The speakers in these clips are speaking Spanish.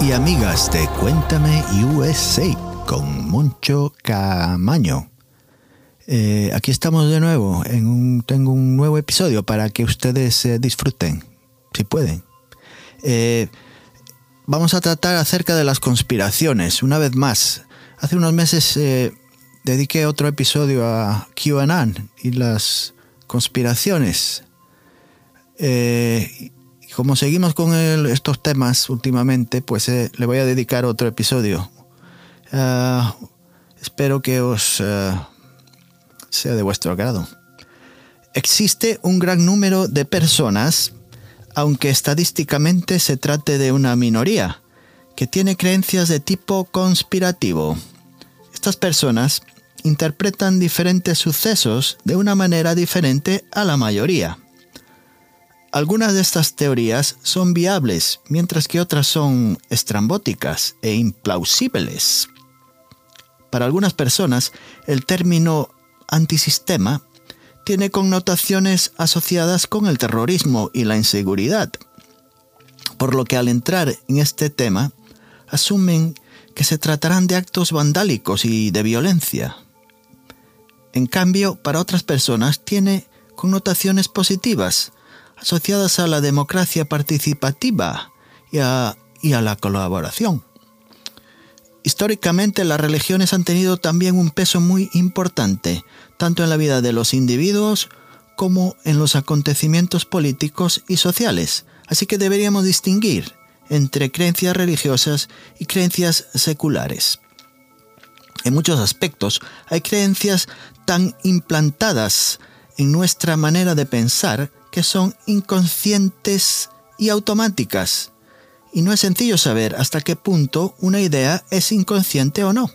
y amigas de Cuéntame USA con Moncho Camaño. Eh, aquí estamos de nuevo. Tengo un nuevo episodio para que ustedes eh, disfruten, si pueden. Eh, vamos a tratar acerca de las conspiraciones. Una vez más, hace unos meses dediqué otro episodio a QAnon y las conspiraciones. Como seguimos con estos temas últimamente, pues le voy a dedicar otro episodio. Ah, espero que os sea de vuestro agrado. Existe un gran número de personas, aunque estadísticamente se trate de una minoría, que tiene creencias de tipo conspirativo. Estas personas interpretan diferentes sucesos de una manera diferente a la mayoría. Algunas de estas teorías son viables, mientras que otras son estrambóticas e implausibles. Para algunas personas, el término antisistema tiene connotaciones asociadas con el terrorismo y la inseguridad, por lo que al entrar en este tema asumen que se tratarán de actos vandálicos y de violencia. En cambio, para otras personas tiene connotaciones positivas, asociadas a la democracia participativa y a, la colaboración. Históricamente las religiones han tenido también un peso muy importante, tanto en la vida de los individuos como en los acontecimientos políticos y sociales, así que deberíamos distinguir entre creencias religiosas y creencias seculares. En muchos aspectos hay creencias tan implantadas en nuestra manera de pensar que son inconscientes y automáticas, y no es sencillo saber hasta qué punto una idea es inconsciente o no.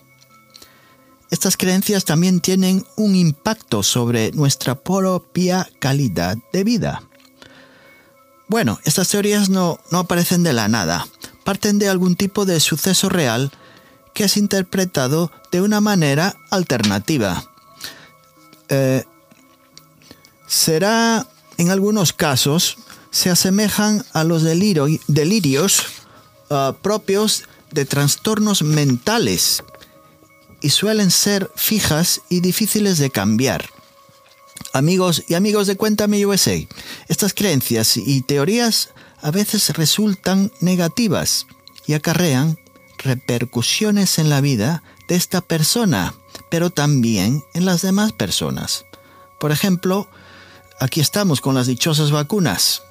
Estas creencias también tienen un impacto sobre nuestra propia calidad de vida. Bueno, estas teorías no, aparecen de la nada, parten de algún tipo de suceso real que es interpretado de una manera alternativa. Eh, será, en algunos casos, se asemejan a los delirios ah, propios de trastornos mentales y suelen ser fijas y difíciles de cambiar. Amigos y amigos de Cuéntame USA, estas creencias y teorías a veces resultan negativas y acarrean repercusiones en la vida de esta persona, pero también en las demás personas. Por ejemplo, aquí estamos con las dichosas vacunas.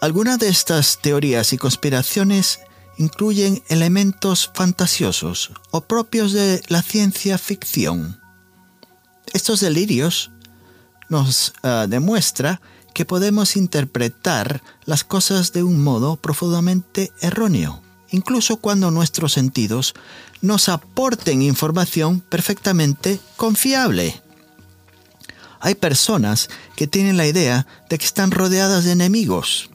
Algunas de estas teorías y conspiraciones incluyen elementos fantasiosos o propios de la ciencia ficción. Estos delirios nos uh, demuestra que podemos interpretar las cosas de un modo profundamente erróneo, incluso cuando nuestros sentidos nos aporten información perfectamente confiable. Hay personas que tienen la idea de que están rodeadas de enemigos,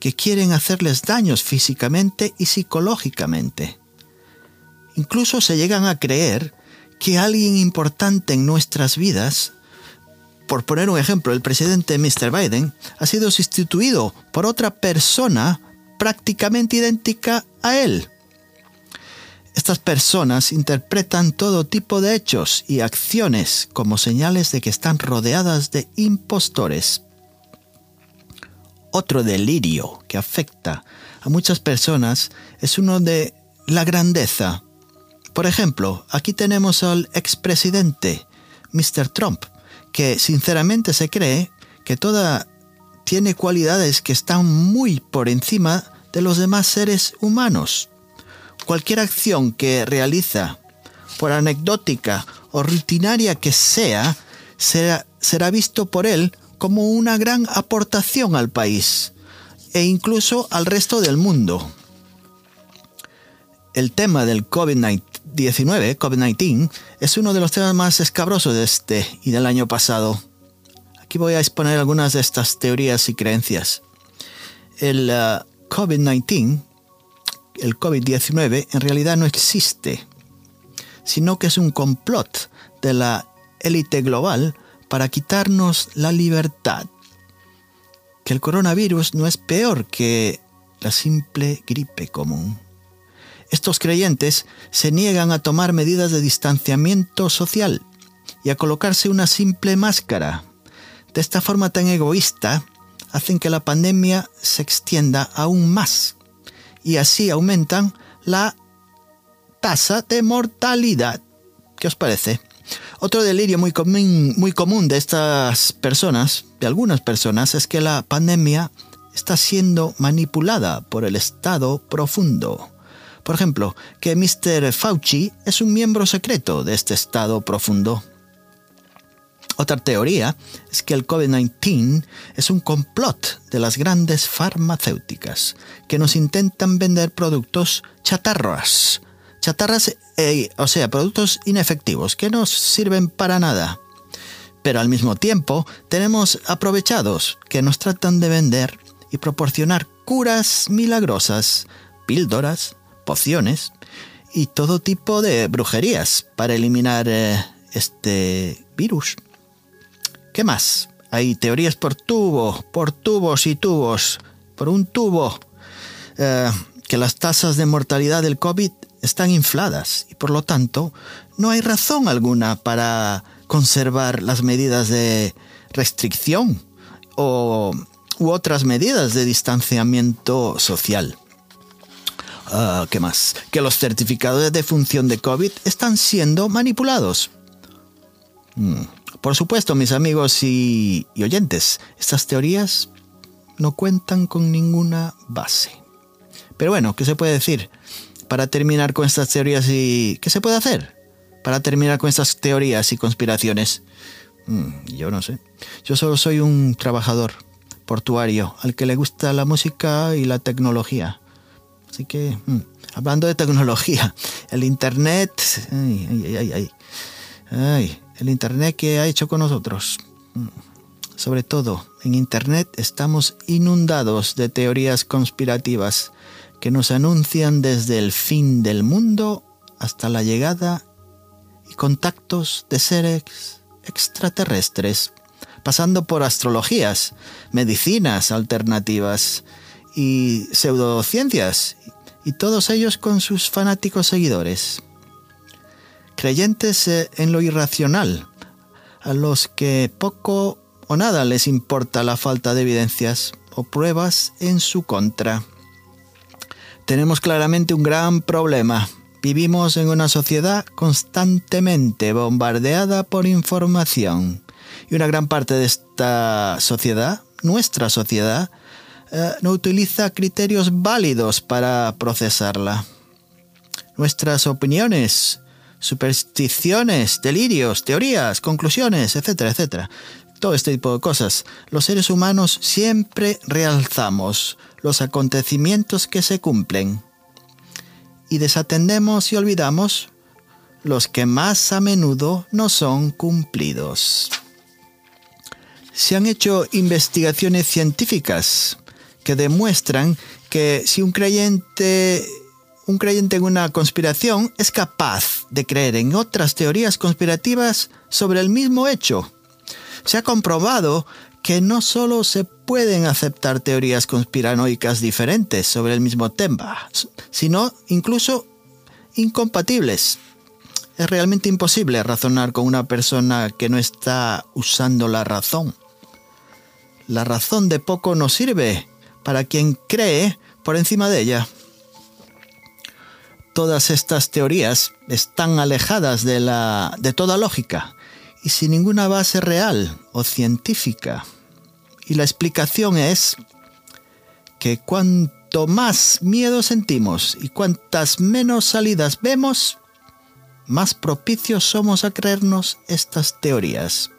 que quieren hacerles daños físicamente y psicológicamente. Incluso se llegan a creer que alguien importante en nuestras vidas, por poner un ejemplo, el presidente Mr. Biden, ha sido sustituido por otra persona prácticamente idéntica a él. Estas personas interpretan todo tipo de hechos y acciones como señales de que están rodeadas de impostores. Otro delirio que afecta a muchas personas es uno de la grandeza. Por ejemplo, aquí tenemos al expresidente, Mr. Trump, que sinceramente se cree que toda tiene cualidades que están muy por encima de los demás seres humanos. Cualquier acción que realiza, por anecdótica o rutinaria que sea, será, será visto por él como una gran aportación al país e incluso al resto del mundo. El tema del COVID-19, COVID-19, es uno de los temas más escabrosos de este y del año pasado. Aquí voy a exponer algunas de estas teorías y creencias. El uh, COVID-19, el COVID-19, en realidad no existe, sino que es un complot de la élite global para quitarnos la libertad. Que el coronavirus no es peor que la simple gripe común. Estos creyentes se niegan a tomar medidas de distanciamiento social y a colocarse una simple máscara. De esta forma tan egoísta, hacen que la pandemia se extienda aún más y así aumentan la tasa de mortalidad. ¿Qué os parece? Otro delirio muy común, muy común de estas personas, de algunas personas, es que la pandemia está siendo manipulada por el Estado profundo. Por ejemplo, que Mr. Fauci es un miembro secreto de este Estado profundo. Otra teoría es que el COVID-19 es un complot de las grandes farmacéuticas que nos intentan vender productos chatarras. Chatarras, eh, o sea, productos inefectivos que no sirven para nada. Pero al mismo tiempo tenemos aprovechados que nos tratan de vender y proporcionar curas milagrosas, píldoras, pociones y todo tipo de brujerías para eliminar eh, este virus. ¿Qué más? Hay teorías por tubo, por tubos y tubos, por un tubo, eh, que las tasas de mortalidad del COVID están infladas y por lo tanto no hay razón alguna para conservar las medidas de restricción o, u otras medidas de distanciamiento social. Ah, ¿Qué más? Que los certificados de función de COVID están siendo manipulados. Hmm. Por supuesto, mis amigos y, oyentes, estas teorías no cuentan con ninguna base. Pero bueno, ¿qué se puede decir? Para terminar con estas teorías y... ¿Qué se puede hacer? Para terminar con estas teorías y conspiraciones. Hmm, yo no sé. Yo solo soy un trabajador portuario al que le gusta la música y la tecnología. Así que, hmm, hablando de tecnología, el Internet... Ay, ay, ay, ay. ay el Internet que ha hecho con nosotros. Sobre todo, en Internet estamos inundados de teorías conspirativas que nos anuncian desde el fin del mundo hasta la llegada y contactos de seres extraterrestres, pasando por astrologías, medicinas alternativas y pseudociencias, y todos ellos con sus fanáticos seguidores creyentes eh, en lo irracional, a los que poco o nada les importa la falta de evidencias o pruebas en su contra. Tenemos claramente un gran problema. Vivimos en una sociedad constantemente bombardeada por información. Y una gran parte de esta sociedad, nuestra sociedad, eh, no utiliza criterios válidos para procesarla. Nuestras opiniones supersticiones, delirios, teorías, conclusiones, etcétera, etcétera. Todo este tipo de cosas. Los seres humanos siempre realzamos los acontecimientos que se cumplen y desatendemos y olvidamos los que más a menudo no son cumplidos. Se han hecho investigaciones científicas que demuestran que si un creyente un creyente en una conspiración es capaz de creer en otras teorías conspirativas sobre el mismo hecho. Se ha comprobado que no solo se pueden aceptar teorías conspiranoicas diferentes sobre el mismo tema, sino incluso incompatibles. Es realmente imposible razonar con una persona que no está usando la razón. La razón de poco nos sirve para quien cree por encima de ella. Todas estas teorías están alejadas de, la, de toda lógica y sin ninguna base real o científica. Y la explicación es que cuanto más miedo sentimos y cuantas menos salidas vemos, más propicios somos a creernos estas teorías.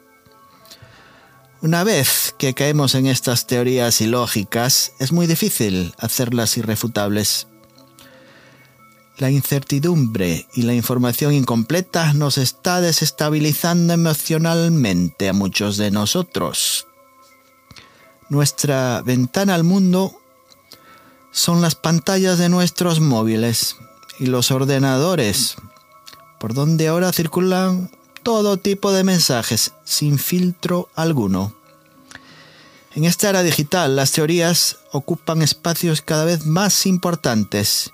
Una vez que caemos en estas teorías ilógicas, es muy difícil hacerlas irrefutables. La incertidumbre y la información incompleta nos está desestabilizando emocionalmente a muchos de nosotros. Nuestra ventana al mundo son las pantallas de nuestros móviles y los ordenadores, por donde ahora circulan todo tipo de mensajes sin filtro alguno. En esta era digital, las teorías ocupan espacios cada vez más importantes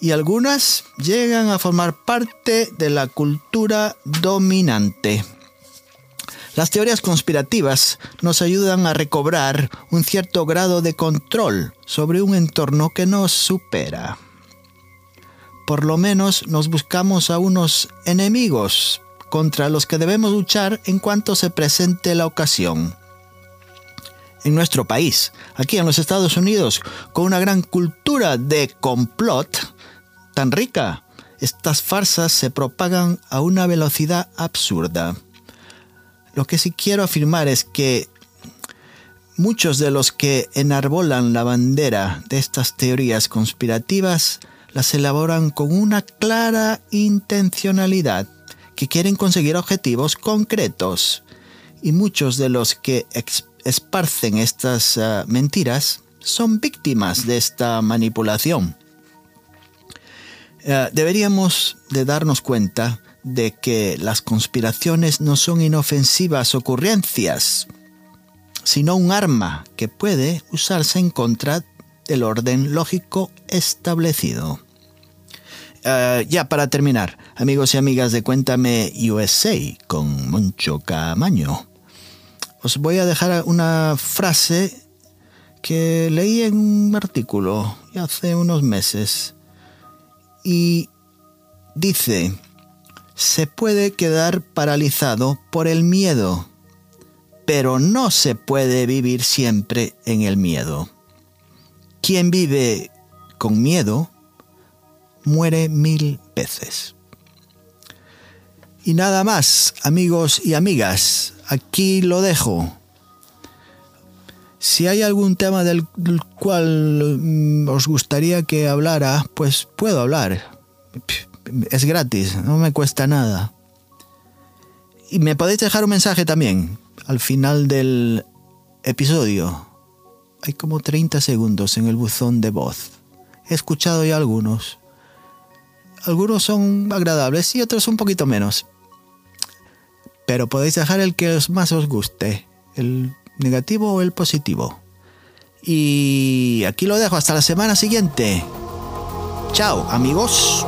y algunas llegan a formar parte de la cultura dominante. Las teorías conspirativas nos ayudan a recobrar un cierto grado de control sobre un entorno que nos supera. Por lo menos nos buscamos a unos enemigos contra los que debemos luchar en cuanto se presente la ocasión en nuestro país, aquí en los Estados Unidos, con una gran cultura de complot tan rica, estas farsas se propagan a una velocidad absurda. Lo que sí quiero afirmar es que muchos de los que enarbolan la bandera de estas teorías conspirativas las elaboran con una clara intencionalidad, que quieren conseguir objetivos concretos. Y muchos de los que esparcen estas ah, mentiras son víctimas de esta manipulación. Ah, deberíamos de darnos cuenta de que las conspiraciones no son inofensivas ocurrencias, sino un arma que puede usarse en contra del orden lógico establecido. Ah, ya para terminar, amigos y amigas de Cuéntame USA con Moncho Camaño os voy a dejar una frase que leí en un artículo hace unos meses y dice, se puede quedar paralizado por el miedo, pero no se puede vivir siempre en el miedo. Quien vive con miedo muere mil veces. Y nada más, amigos y amigas aquí lo dejo. Si hay algún tema del cual mm, os gustaría que hablara, pues puedo hablar. Es gratis, no me cuesta nada. Y me podéis dejar un mensaje también al final del episodio. Hay como 30 segundos en el buzón de voz. He escuchado ya algunos. Algunos son agradables y otros un poquito menos pero podéis dejar el que más os guste, el negativo o el positivo. Y aquí lo dejo hasta la semana siguiente. Chao, amigos.